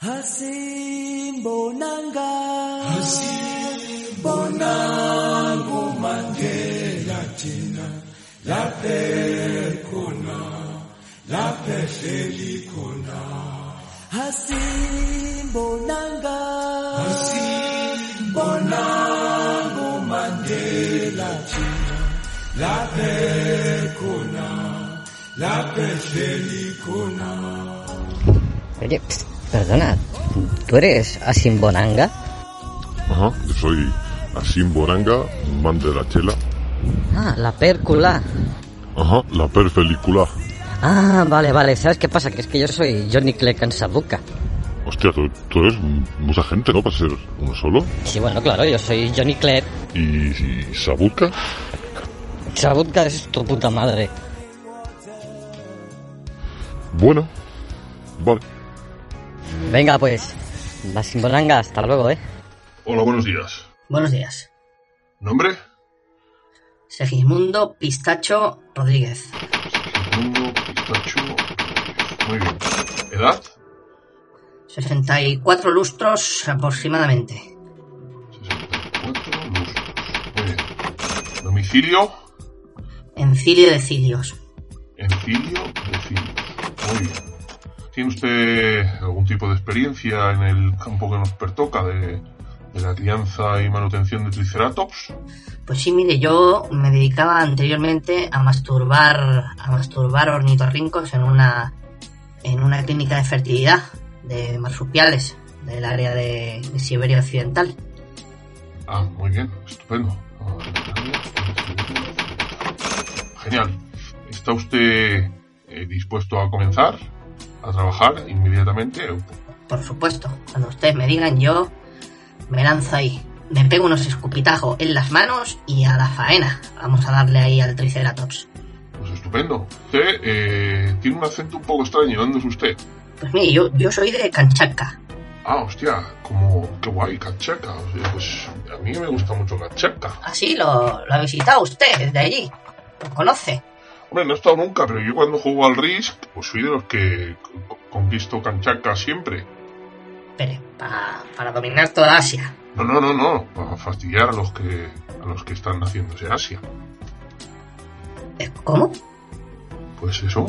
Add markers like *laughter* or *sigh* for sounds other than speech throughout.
Hasim bonanga. Hasim bonango mangela tina laphe khona laphe hleli khona Hasim bonanga. Hasim bonango mangela tina laphe khona laphe hleli khona Yep. Perdona, ¿tú eres Asimbonanga? Ajá, yo soy Asim Boranga, man de la chela. Ah, la pércula. Ajá, la película. Ah, vale, vale. ¿Sabes qué pasa? Que es que yo soy Johnny Clegg Sabuca. Hostia, tú, tú eres mucha gente, ¿no? Para ser uno solo. Sí, bueno, claro, yo soy Johnny Clegg. ¿Y, y Sabuca? Sabuca es tu puta madre. Bueno, vale. Venga, pues. Asimbonanga, hasta luego, ¿eh? Hola, buenos días. Buenos días. ¿Nombre? Segismundo Pistacho Rodríguez. Mundo Pistacho. Muy bien. ¿Edad? 64 lustros aproximadamente. 64 lustros. Muy bien. ¿Domicilio? Encilio de Cilios. Encilio de Cilios. Muy bien. ¿Tiene usted algún tipo de experiencia en el campo que nos pertoca de, de la crianza y manutención de triceratops? Pues sí, mire, yo me dedicaba anteriormente a masturbar, a masturbar ornitorrincos en una, en una clínica de fertilidad de marsupiales del área de, de Siberia Occidental. Ah, muy bien, estupendo. Genial. ¿Está usted eh, dispuesto a comenzar a trabajar inmediatamente? Por supuesto, cuando ustedes me digan yo, me lanzo ahí. Me pego unos escupitajos en las manos y a la faena. Vamos a darle ahí al Triceratops. Pues estupendo. Usted eh, tiene un acento un poco extraño. ¿Dónde es usted? Pues mire, yo, yo soy de Kanchatka. Ah, hostia, como qué guay, Kamchatka. O sea, pues a mí me gusta mucho Kamchatka. Así lo, lo ha visitado usted desde allí. Lo conoce. Hombre, no he estado nunca, pero yo cuando juego al Risk, pues soy de los que co- conquisto Kamchatka siempre. Espere, para, para dominar toda Asia. No, no, no, no, para fastidiar a los que a los que están haciéndose Asia. ¿Cómo? Pues eso,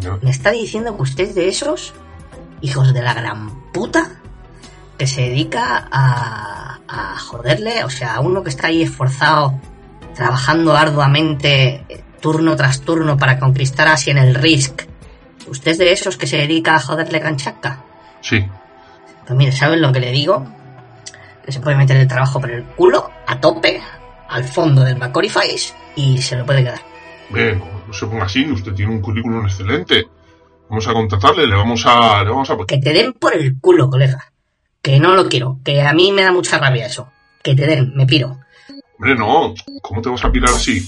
que no... ¿Me está diciendo que usted es de esos hijos de la gran puta que se dedica a, a joderle? O sea, a uno que está ahí esforzado, trabajando arduamente, eh, turno tras turno para conquistar Asia en el Risk. ¿Usted es de esos que se dedica a joderle canchaca? Sí, Pues mire, ¿saben lo que le digo? Que se puede meter el trabajo por el culo, a tope, al fondo del Macquarie Face y se lo puede quedar. Bien, no se ponga así, usted tiene un currículum excelente. Vamos a contratarle, le vamos a... Le vamos a... Que te den por el culo, colega. Que no lo quiero, que a mí me da mucha rabia eso. Que te den, me piro. Hombre, no, ¿cómo te vas a pirar así?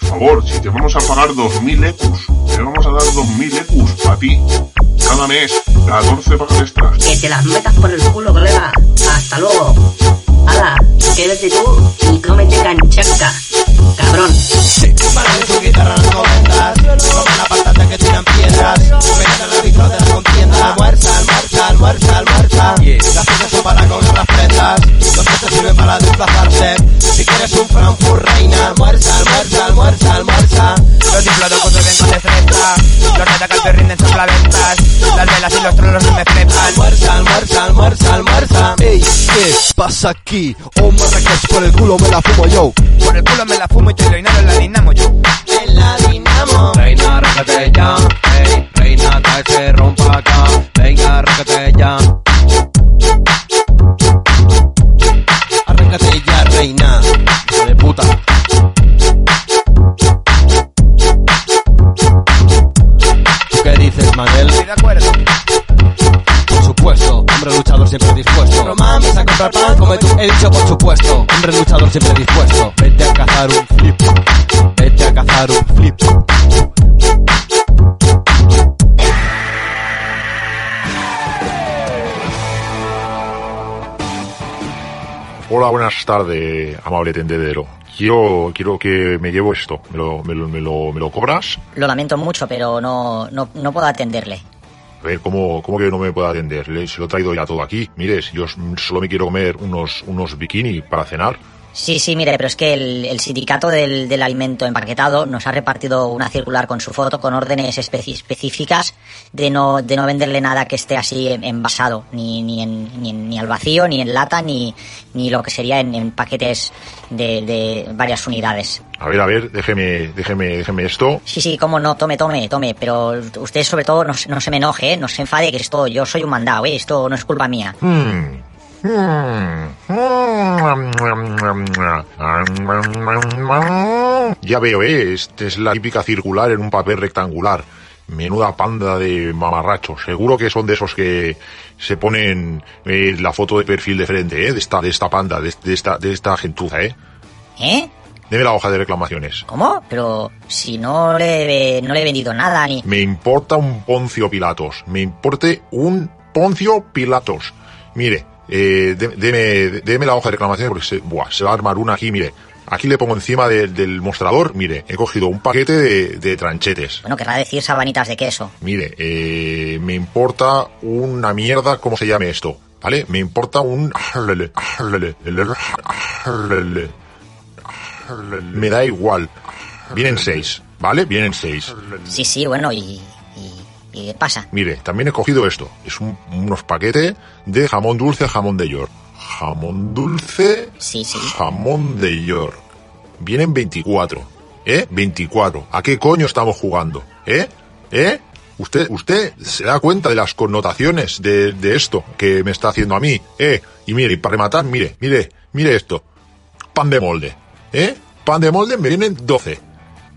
Por favor, si te vamos a pagar 2.000 ecus, te vamos a dar 2.000 ecus para ti, cada mes, 14 pagas extras. Que te las metas por el culo, colega. Hasta luego. Hala, quédate tú y cómete canchaca. Cabrón. Para su guitarra no patata que tiran piedras aquí? Oh, Marrakech, por el culo me la fumo yo. Por el culo me la fumo y lo inhalo en la dinamo yo En la dinamo Reina, rójate ya, ey, reina, que se rompa acá, venga, rójate ya. Arráncate ya, reina. Hijo de puta. ¿Tú qué dices, Manel? Estoy de acuerdo comprar pan Come tú, he dicho por supuesto, hombre luchador siempre dispuesto. Vete a cazar un flip. Vete a cazar un flip. Hola, buenas tardes, amable tendedero. Quiero, quiero que me llevo esto. ¿Me lo, me lo, me lo, me lo cobras? Lo lamento mucho, pero no, no, no puedo atenderle. A ver, ¿cómo, cómo que no me puede atender? Le- Se lo he traído ya todo aquí. Mire, yo solo me quiero comer unos, unos bikini para cenar. Sí, sí, mire, pero es que el, el sindicato del, del alimento empaquetado nos ha repartido una circular con su foto con órdenes especi- específicas de no, de no venderle nada que esté así en- envasado, ni, ni, en, ni, en- ni al vacío, ni en lata, ni, ni lo que sería en, en paquetes de, de varias unidades. A ver, a ver, déjeme, déjeme, déjeme esto. Sí, sí, cómo no, tome, tome, tome, pero usted sobre todo no, se- no se me enoje, ¿eh? no se enfade, que esto, yo soy un mandado, ¿eh? esto no es culpa mía. Hmm. *laughs* Ya veo, ¿eh? Esta es la típica circular en un papel rectangular. Menuda panda de mamarrachos. Seguro que son de esos que se ponen eh, la foto de perfil de frente, ¿eh? De esta, de esta panda, de, de esta, de esta gentuza, ¿eh? ¿Eh? Deme la hoja de reclamaciones. ¿Cómo? Pero si no le, no le he vendido nada, ni... Me importa un Poncio Pilatos. Me importe un Poncio Pilatos. Mire, eh, de- deme, deme la hoja de reclamaciones porque se, buah, se va a armar una aquí, mire. Aquí le pongo encima de- del mostrador, mire, he cogido un paquete de, de tranchetes. Bueno, querrá decir sabanitas de queso. Mire, eh, me importa una mierda, ¿cómo se llame esto? ¿Vale? Me importa un... Me da igual. Vienen seis, ¿vale? Vienen seis. Sí, sí, bueno, y... ¿Y, y qué pasa? Mire, también he cogido esto. Es un- unos paquetes de jamón dulce, jamón de york. Jamón dulce, Sí, sí. jamón de york. Vienen 24. ¿Eh? 24. ¿A qué coño estamos jugando? ¿Eh? ¿Eh? Usted, usted se da cuenta de las connotaciones de, de esto que me está haciendo a mí. ¿Eh? Y mire, y para rematar, mire, mire, mire esto. Pan de molde. ¿Eh? Pan de molde me vienen 12.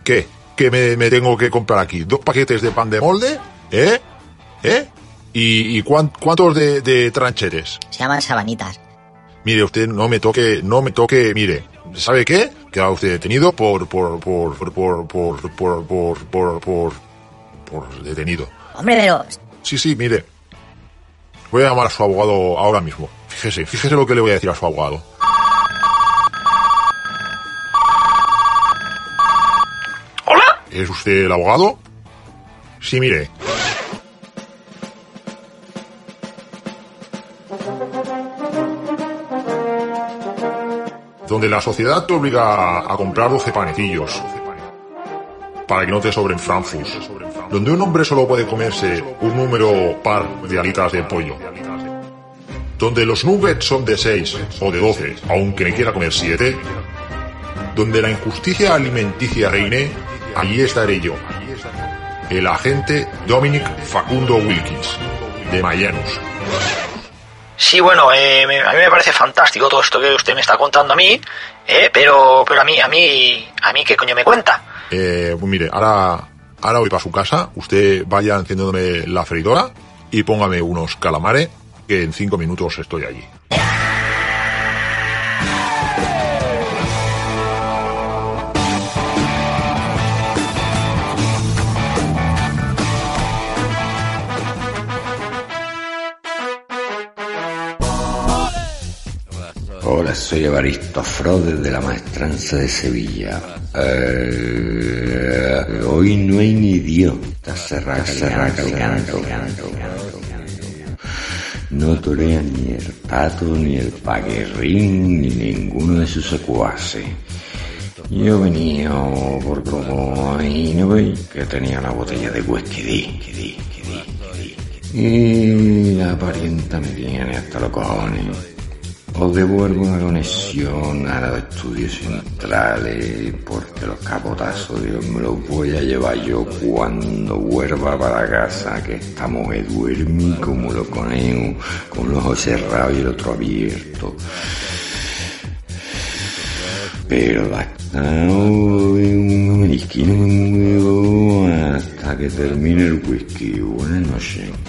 ¿Qué? ¿Qué me, me tengo que comprar aquí? ¿Dos paquetes de pan de molde? ¿Eh? ¿Eh? ¿Y, y cuán- cuántos de, de tranchetes? Se llaman sabanitas. Mire, usted no me toque, no me toque, mire, ¿sabe qué? Queda usted detenido por, por, por, por, por, por, por, por, por, por, por detenido. Hombre, pero... Sí, sí, mire. Voy a llamar a su abogado ahora mismo. Fíjese, fíjese lo que le voy a decir a su abogado. ¿Hola? ¿Es usted el abogado? Sí, mire. Donde la sociedad te obliga a comprar 12 panecillos para que no te sobren frankfurts. Donde un hombre solo puede comerse un número par de alitas de pollo. Donde los nuggets son de 6 o de 12, aunque me quiera comer 7. Donde la injusticia alimenticia reine, allí estaré yo. El agente Dominic Facundo Wilkins, de Mayanus. Sí, bueno, eh, a mí me parece fantástico todo esto que usted me está contando a mí, eh, pero, pero a mí, a mí, a mí, ¿qué coño me cuenta? Eh, pues mire, ahora, ahora voy para su casa, usted vaya encendiéndome la freidora y póngame unos calamares, que en cinco minutos estoy allí. Hola, soy Evaristo Frodes de la Maestranza de Sevilla. Eh, hoy no hay ni Dios. Está cerrado, canto. No torea ni el pato, ni el paguerrín, ni ninguno de sus secuaces. Yo venido por como ahí no veis que tenía una botella de whisky. Y la parienta me tiene hasta los cojones. Os devuelvo una conexión a los estudios centrales porque los capotazos Dios me los voy a llevar yo cuando vuelva para casa que esta mujer duerme como lo conejos con los ojos cerrados y el otro abierto. Pero la no me muevo hasta que termine el whisky. Buenas noches.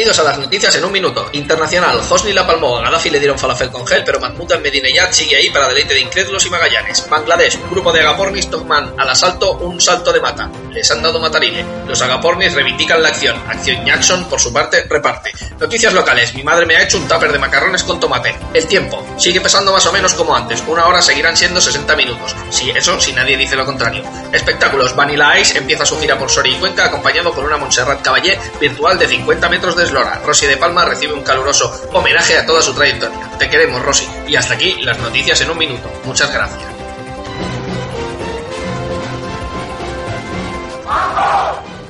Bienvenidos a las noticias en un minuto. Internacional, Hosni la palmó, a Gaddafi le dieron falafel con gel, pero Mahmoud Ahmadinejad sigue ahí para deleite de incrédulos y magallanes. Bangladesh, un grupo de agapornis toman al asalto un salto de mata. Les han dado matarile. Los agapornis reivindican la acción. Acción Jackson, por su parte, reparte. Noticias locales, mi madre me ha hecho un tupper de macarrones con tomate. El tiempo, sigue pesando más o menos como antes. Una hora seguirán siendo 60 minutos. Sí, eso si nadie dice lo contrario. Espectáculos, Vanilla Ice empieza su gira por Soria y Cuenca acompañado por una Montserrat Caballé virtual de 50 metros de eslora. Rosy de Palma recibe un caluroso homenaje a toda su trayectoria. Te queremos, Rosy. Y hasta aquí las noticias en un minuto. Muchas gracias.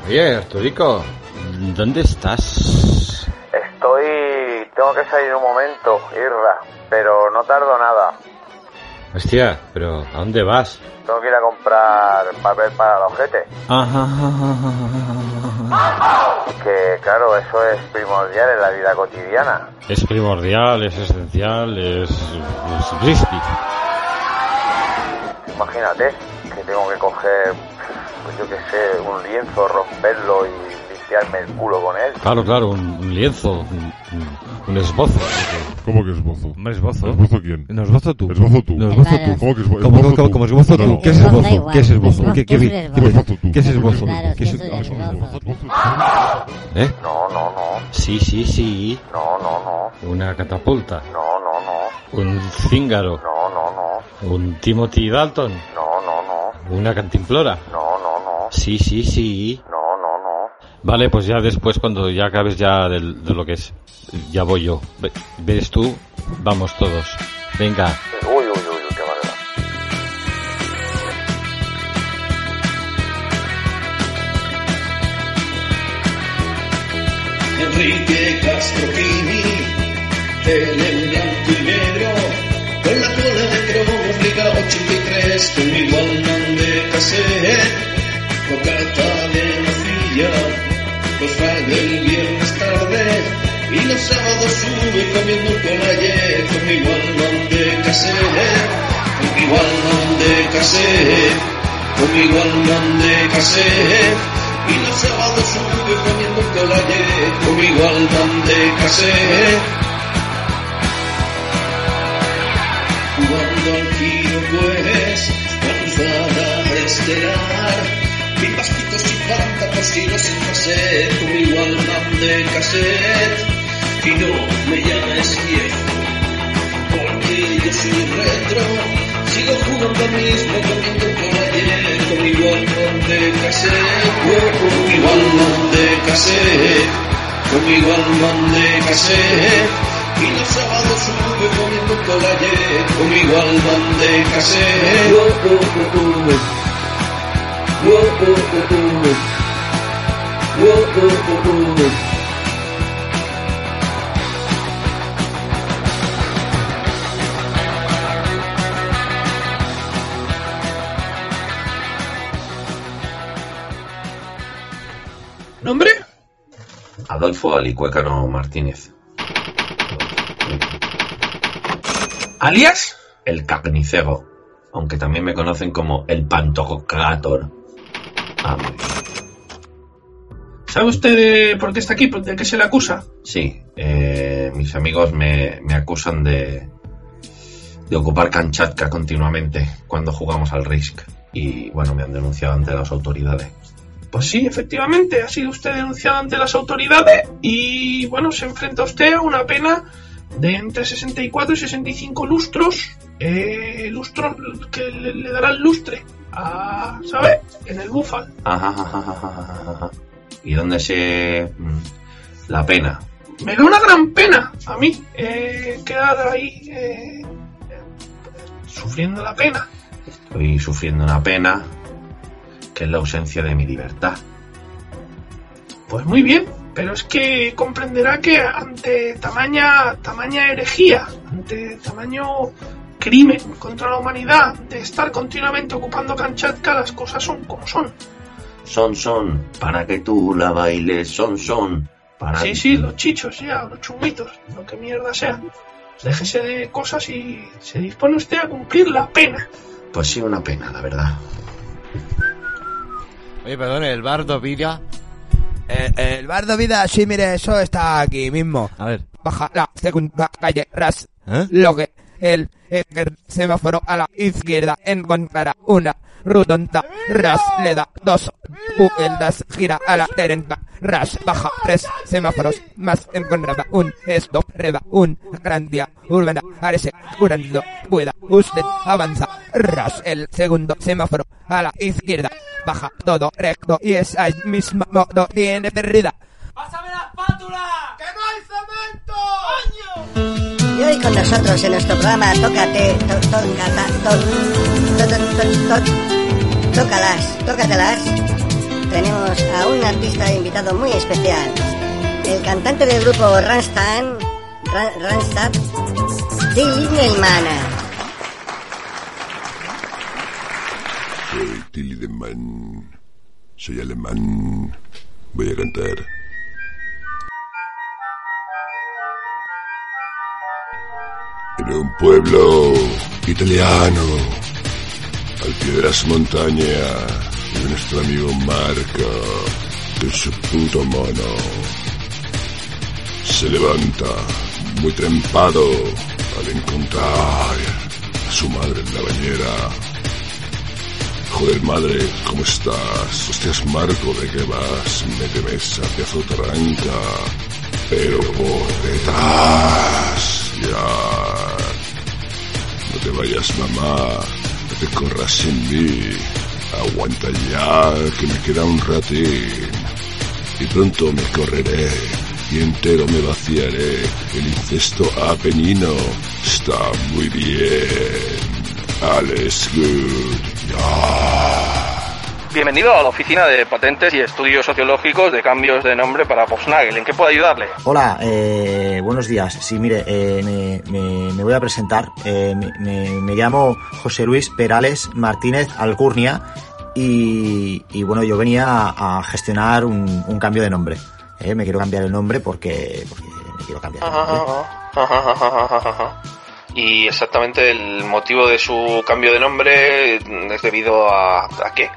Oye, Arturico, ¿dónde estás? Estoy... Tengo que salir un momento, Irra, pero no tardo nada. Hostia, pero ¿a dónde vas? Tengo que ir a comprar papel para el ojete. Ajá. Que claro, eso es primordial en la vida cotidiana. Es primordial, es esencial, es, es. Imagínate que tengo que coger, pues yo qué sé, un lienzo, romperlo y limpiarme el culo con él. Claro, claro, un, un lienzo, un, un- un esbozo. ¿Cómo que esbozo? Hombre, esbozo. ¿Esbozo quién? No, esbozo tú. Esbozo tú. No, esbozo tú. ¿Cómo que esbo- ¿Cómo, esbozo cómo, tú? cómo esbozo tú? No. ¿Qué es Esbozo esbozo? ¿Qué es esbozo? Esbozo. ¿Qué, qué, ¿Qué qué, es qué, esbozo tú? qué es esbozo? Claro, ¿Qué es, ¿qué es esbozo? ¿Eh? No, no, no. Sí, sí, sí. No, no, no. Una catapulta. No, no, no. Un cíngaro. No, no, no. Un Timothy Dalton. No, no, no. Una cantimplora. No, no, no. Sí, sí, sí. Vale, pues ya después, cuando ya acabes ya del- de lo que es, ya voy yo. Ve- ¿Ves tú? Vamos todos. Venga. Uy, uy, uy, uy, qué barbaridad. Enrique Castrofini, tele en blanco y negro, con la cola de cromos, Liga 83, conmigo al de cassette, bocata de nocilla, los del viernes tarde, y los sábados sube comiendo colaye, conmigo al man de cassette, conmigo al man de cassette, conmigo al man de cassette. Y los sábados sube comiendo colaye conmigo al man de cassette. Jugando al kilo pues, cruzada estelar. Mil vasquitos y por si no sin cassette, conmigo al man de cassette. Y no me llames viejo, porque yo soy retro. Sigo jugando mismo, comiendo colaye, conmigo al man de cassette. Conmigo al man de cassette, conmigo al man de cassette. Y los sábados sube comiendo colaye, conmigo al man cassette. ¿Nombre? Adolfo Alicuécano Martínez. ¿Alias? El Cagnicego, aunque también me conocen como el Pantocrator. Ah. ¿Sabe usted de por qué está aquí? ¿De qué se le acusa? Sí, eh, mis amigos me, me acusan de, de ocupar Kanchatka continuamente cuando jugamos al Risk. Y bueno, me han denunciado ante las autoridades. Pues sí, efectivamente, ha sido usted denunciado ante las autoridades y bueno, se enfrenta usted a una pena de entre 64 y 65 lustros, eh, lustros que le, le darán lustre a, ¿sabes? En el búfal. Ajá, ajá, ajá, ajá, ajá. ¿Y dónde se... mm, la pena? Me da una gran pena a mí eh, quedar ahí eh, sufriendo la pena. Estoy sufriendo una pena que es la ausencia de mi libertad. Pues muy bien, pero es que comprenderá que ante tamaña, tamaña herejía, ante tamaño crimen contra la humanidad, de estar continuamente ocupando Kamchatka, las cosas son como son. Son, son, para que tú la bailes, son, son, para... Sí, sí, los chichos ya, los chunguitos, lo que mierda sea. Déjese de cosas y se dispone usted a cumplir la pena. Pues sí, una pena, la verdad. Oye, perdón, el bardo Villa. El, el bardo vida, sí, mire, eso está aquí mismo. A ver. Baja la segunda calle Ras. ¿Eh? Lo que el, el semáforo a la izquierda encontrará una rotonda. Ras le da dos vueltas, gira a la derecha. Ras baja tres semáforos más encontrará un stop. Reda un gran día urbana. Parece curando. Pueda usted avanza. Ras el segundo semáforo a la izquierda. Baja todo recto y esa misma modo tiene perdida. Y hoy con nosotros en nuestro programa Tócate, tócalas, tócatelas, tenemos a un artista invitado muy especial, el cantante del grupo Rammstein, Ra- Randstad, Till. Soy Tilly. Soy alemán. Voy a cantar. En un pueblo italiano, al pie de las montañas, vive nuestro amigo Marco, es su puto mono. Se levanta muy trempado al encontrar a su madre en la bañera. Joder, madre, ¿cómo estás? Hostias, Marco, ¿de qué vas? Méteme esa pedazo de tranca. Pero por detrás. Ya. Te vayas, mamá. No te corras sin mí. Aguanta ya, que me queda un ratín. Y pronto me correré. Y entero me vaciaré. El incesto apenino está muy bien. Alles good. Bienvenido a la oficina de patentes y estudios sociológicos de cambios de nombre para Volkswagen. ¿En qué puedo ayudarle? Hola, eh, buenos días. Sí, mire, eh, me, me- me voy a presentar. Eh, me, llamo José Luis Perales Martínez Alcurnia y, y bueno, yo venía a, a gestionar un, un cambio de nombre. Me quiero cambiar el nombre porque, porque me quiero cambiar el nombre. *laughs* Y exactamente el motivo de su cambio de nombre es debido a, ¿a qué?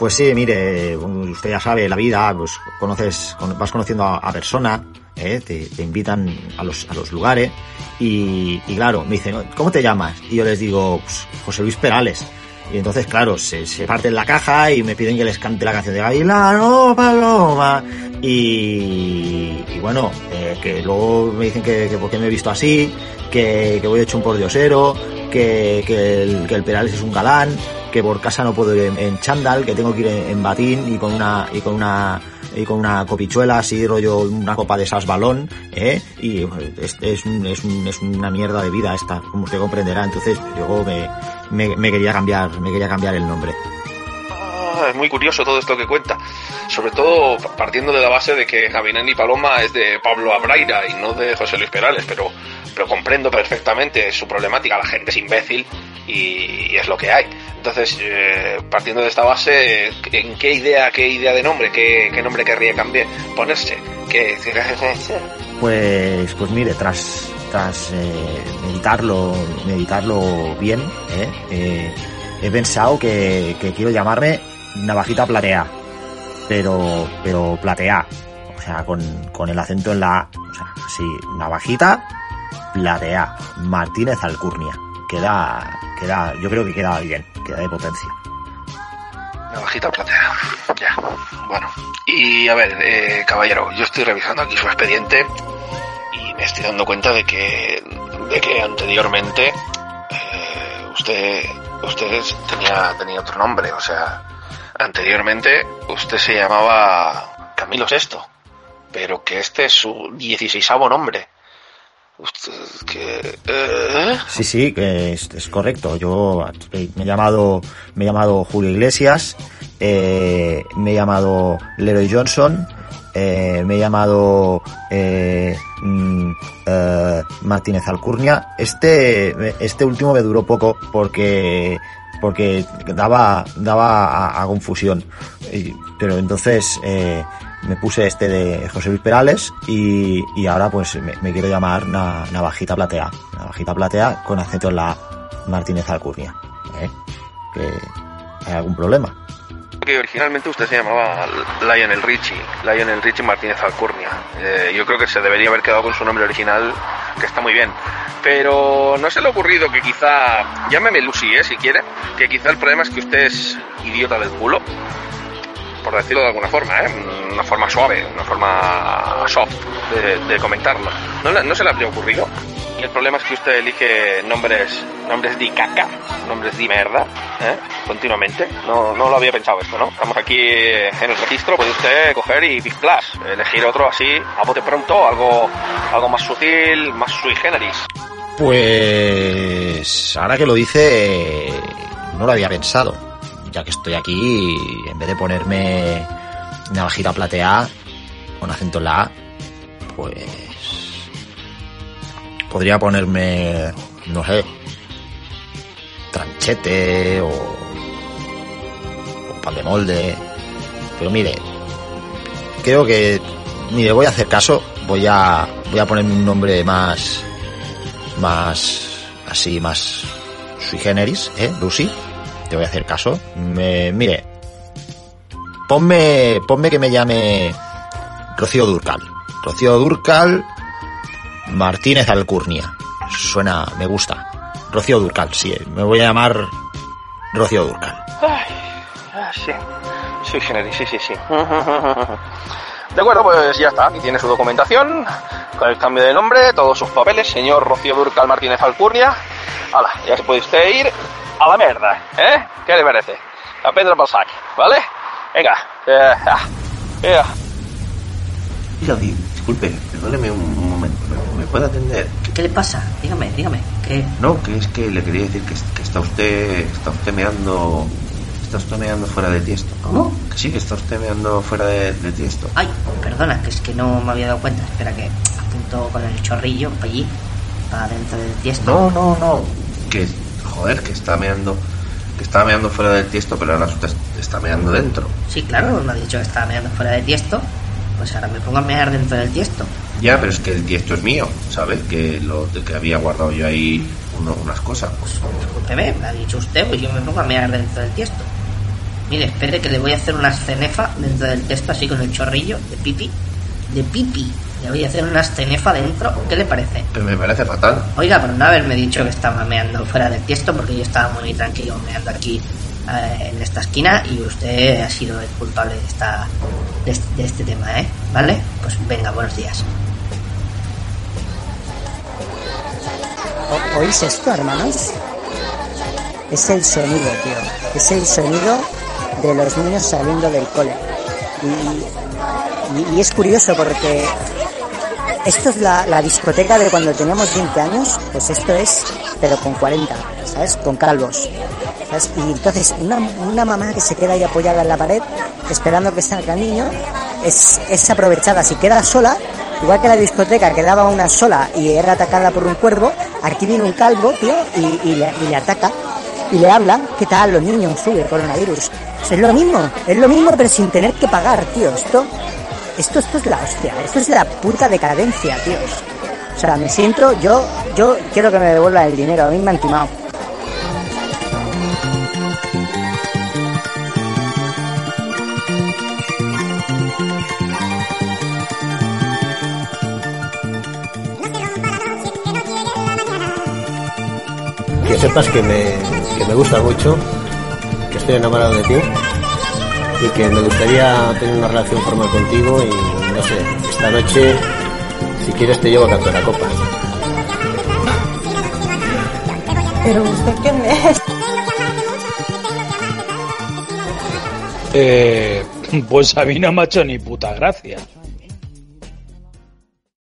Pues sí, mire, usted ya sabe, la vida, pues conoces, con- vas conociendo a, personas, ¿eh? te, invitan a los, a los lugares y, claro, me dicen, ¿cómo te llamas? Y yo les digo, pues, José Luis Perales. Y entonces, claro, se, se parten la caja y me piden que les cante la canción de Gavilano Paloma. Y, y bueno, eh, que luego me dicen que, que por qué me he visto así, que, que voy hecho un pordiosero, que, que, que el Perales es un galán, que por casa no puedo ir en, en chándal, que tengo que ir en, en batín y con una y con una y con una copichuela así rollo una copa de esas balón, ¿eh? Y es, es, un- es, un- es una mierda de vida esta, como usted comprenderá. Entonces yo me, me, me quería cambiar, me quería cambiar el nombre. Ah, es muy curioso todo esto que cuenta. Sobre todo partiendo de la base de que Gavilán y Paloma es de Pablo Abraira y no de José Luis Perales, pero, pero comprendo perfectamente su problemática. La gente es imbécil y, es lo que hay. Entonces, eh, partiendo de esta base, ¿en qué idea, qué idea de nombre, qué, qué nombre querría cambiar, ponerse? ¿Qué, Pues, pues mire, tras, tras eh, meditarlo, meditarlo bien, ¿eh? Eh, he pensado que, que quiero llamarme Navajita Platea, pero, pero Platea, o sea, con, con el acento en la o sea, sí, Navajita Platea, Martínez Alcurnia, queda, queda, yo creo que queda bien, queda de potencia. Navajita platea. Ya. Bueno. Y a ver, eh, caballero, yo estoy revisando aquí su expediente y me estoy dando cuenta de que, de que anteriormente eh, usted, usted tenía, tenía otro nombre. O sea, anteriormente usted se llamaba Camilo VI, pero que este es su dieciséisavo nombre. Usted que... eh, Sí, sí, que es, correcto. Yo eh, me he llamado, me he llamado Julio Iglesias, eh, me he llamado Leroy Johnson, eh, me he llamado eh, mm, eh, Martínez Alcurnia. Este, este último me duró poco porque porque daba daba a, confusión. Pero entonces eh, me puse este de José Luis Perales y, y ahora pues me, quiero llamar Na- Navajita Platea. Navajita Platea con acento en la Martínez Alcurnia. ¿eh? Hay algún problema. que originalmente usted se llamaba Lionel Richie, Lionel Richie Martínez Alcurnia. Eh, yo creo que se debería haber quedado con su nombre original, que está muy bien. Pero no se le ha ocurrido que quizá, llámeme Lucy, ¿eh? si quiere, que quizá el problema es que usted es idiota del culo, por decirlo de alguna forma, ¿eh? una forma suave, una forma soft de, comentarlo. ¿No, se le habría ocurrido? Y el problema es que usted elige nombres, nombres de caca, nombres de merda, ¿eh? continuamente. No, no lo había pensado esto, ¿no? Estamos aquí en el registro, puede usted coger y plas, elegir otro así, a bote pronto, algo, algo más sutil, más sui generis. Pues ahora que lo dice, no lo había pensado. Ya que estoy aquí, en vez de ponerme navajita plateada con acento en la A, pues podría ponerme, no sé, tranchete o, o pan de molde. Pero mire, creo que, mire, voy a hacer caso, voy a, voy a ponerme un nombre más, más, así, más sui generis, ¿eh, Lucy? Te voy a hacer caso. Me, mire, ponme, ponme que me llame Rocío Durcal. Rocío Durcal Martínez Alcurnia. Suena, me gusta. Rocío Durcal, sí, me voy a llamar Rocío Durcal. Ay, ah, sí, sui generis, sí, sí, sí. *laughs* De acuerdo, pues ya está. Aquí tiene su documentación, con el cambio de nombre, todos sus papeles, señor Rocío Durcal Martínez Alcurnia. Hala, ya se puede usted ir a la mierda, ¿eh? ¿Qué le parece? A Pedro Balzac, ¿vale? Venga, eh, ah, eh, Mira, di- disculpe, perdóneme un, un momento, ¿me, me puede atender? ¿Qué le pasa? Dígame, dígame. ¿Qué? No, que es que le quería decir que, que está usted, está usted meando, está usted meando fuera de tiesto. ¿Cómo? Que sí, que está usted meando fuera de, de tiesto. Ay, perdona, que es que no me había dado cuenta. Espera que apunto con el chorrillo para allí, para dentro del tiesto. No, no, no. Que, joder, que está meando, que está meando fuera del tiesto, pero ahora está meando dentro. Sí, claro, me ha dicho que estaba meando fuera de tiesto. Pues ahora me pongo a mear dentro del tiesto. Ya, pero es que el tiesto es mío, ¿sabe? Que lo de que había guardado yo ahí uno- unas cosas. Discúlpeme, me ha dicho usted, pues yo me pongo a mear dentro del tiesto. Mire, espere que le voy a hacer una cenefa dentro del tiesto, así con el chorrillo de pipi. De pipi. Le voy a hacer una cenefa dentro. ¿Qué le parece? Pero me parece fatal. Oiga, por no haberme dicho que estaba meando fuera del tiesto, porque yo estaba muy tranquilo meando aquí eh, en esta esquina y usted ha sido el culpable de, esta, de, este, de este tema, ¿eh? ¿Vale? Pues venga, buenos días. ¿Oís esto, hermanos? Es el sonido, tío. Es el sonido de los niños saliendo del cole. Y, es curioso porque esto es la, discoteca de cuando teníamos 20 años, pues esto es, pero con 40, ¿sabes? Con calvos. ¿sabes? Y entonces una, una mamá que se queda ahí apoyada en la pared, esperando que salga el niño, es, es aprovechada. Si queda sola, igual que la discoteca quedaba una sola y era atacada por un cuervo, aquí viene un calvo, tío, y, y le, y le ataca. Y le habla, ¿qué tal los niños? Sube el coronavirus. Es lo mismo, es lo mismo pero sin tener que pagar, tío. Esto, esto, esto es la hostia, esto es la puta decadencia, tíos. O sea, me siento, yo, yo quiero que me devuelvan el dinero, a mí me han timado. que sepas que me, que me gusta mucho, que estoy enamorado de ti y que me gustaría tener una relación formal contigo y no sé, esta noche si quieres te llevo a cantar la copa. Pero usted quién es? Eh, pues a mí no me ha hecho ni puta gracia.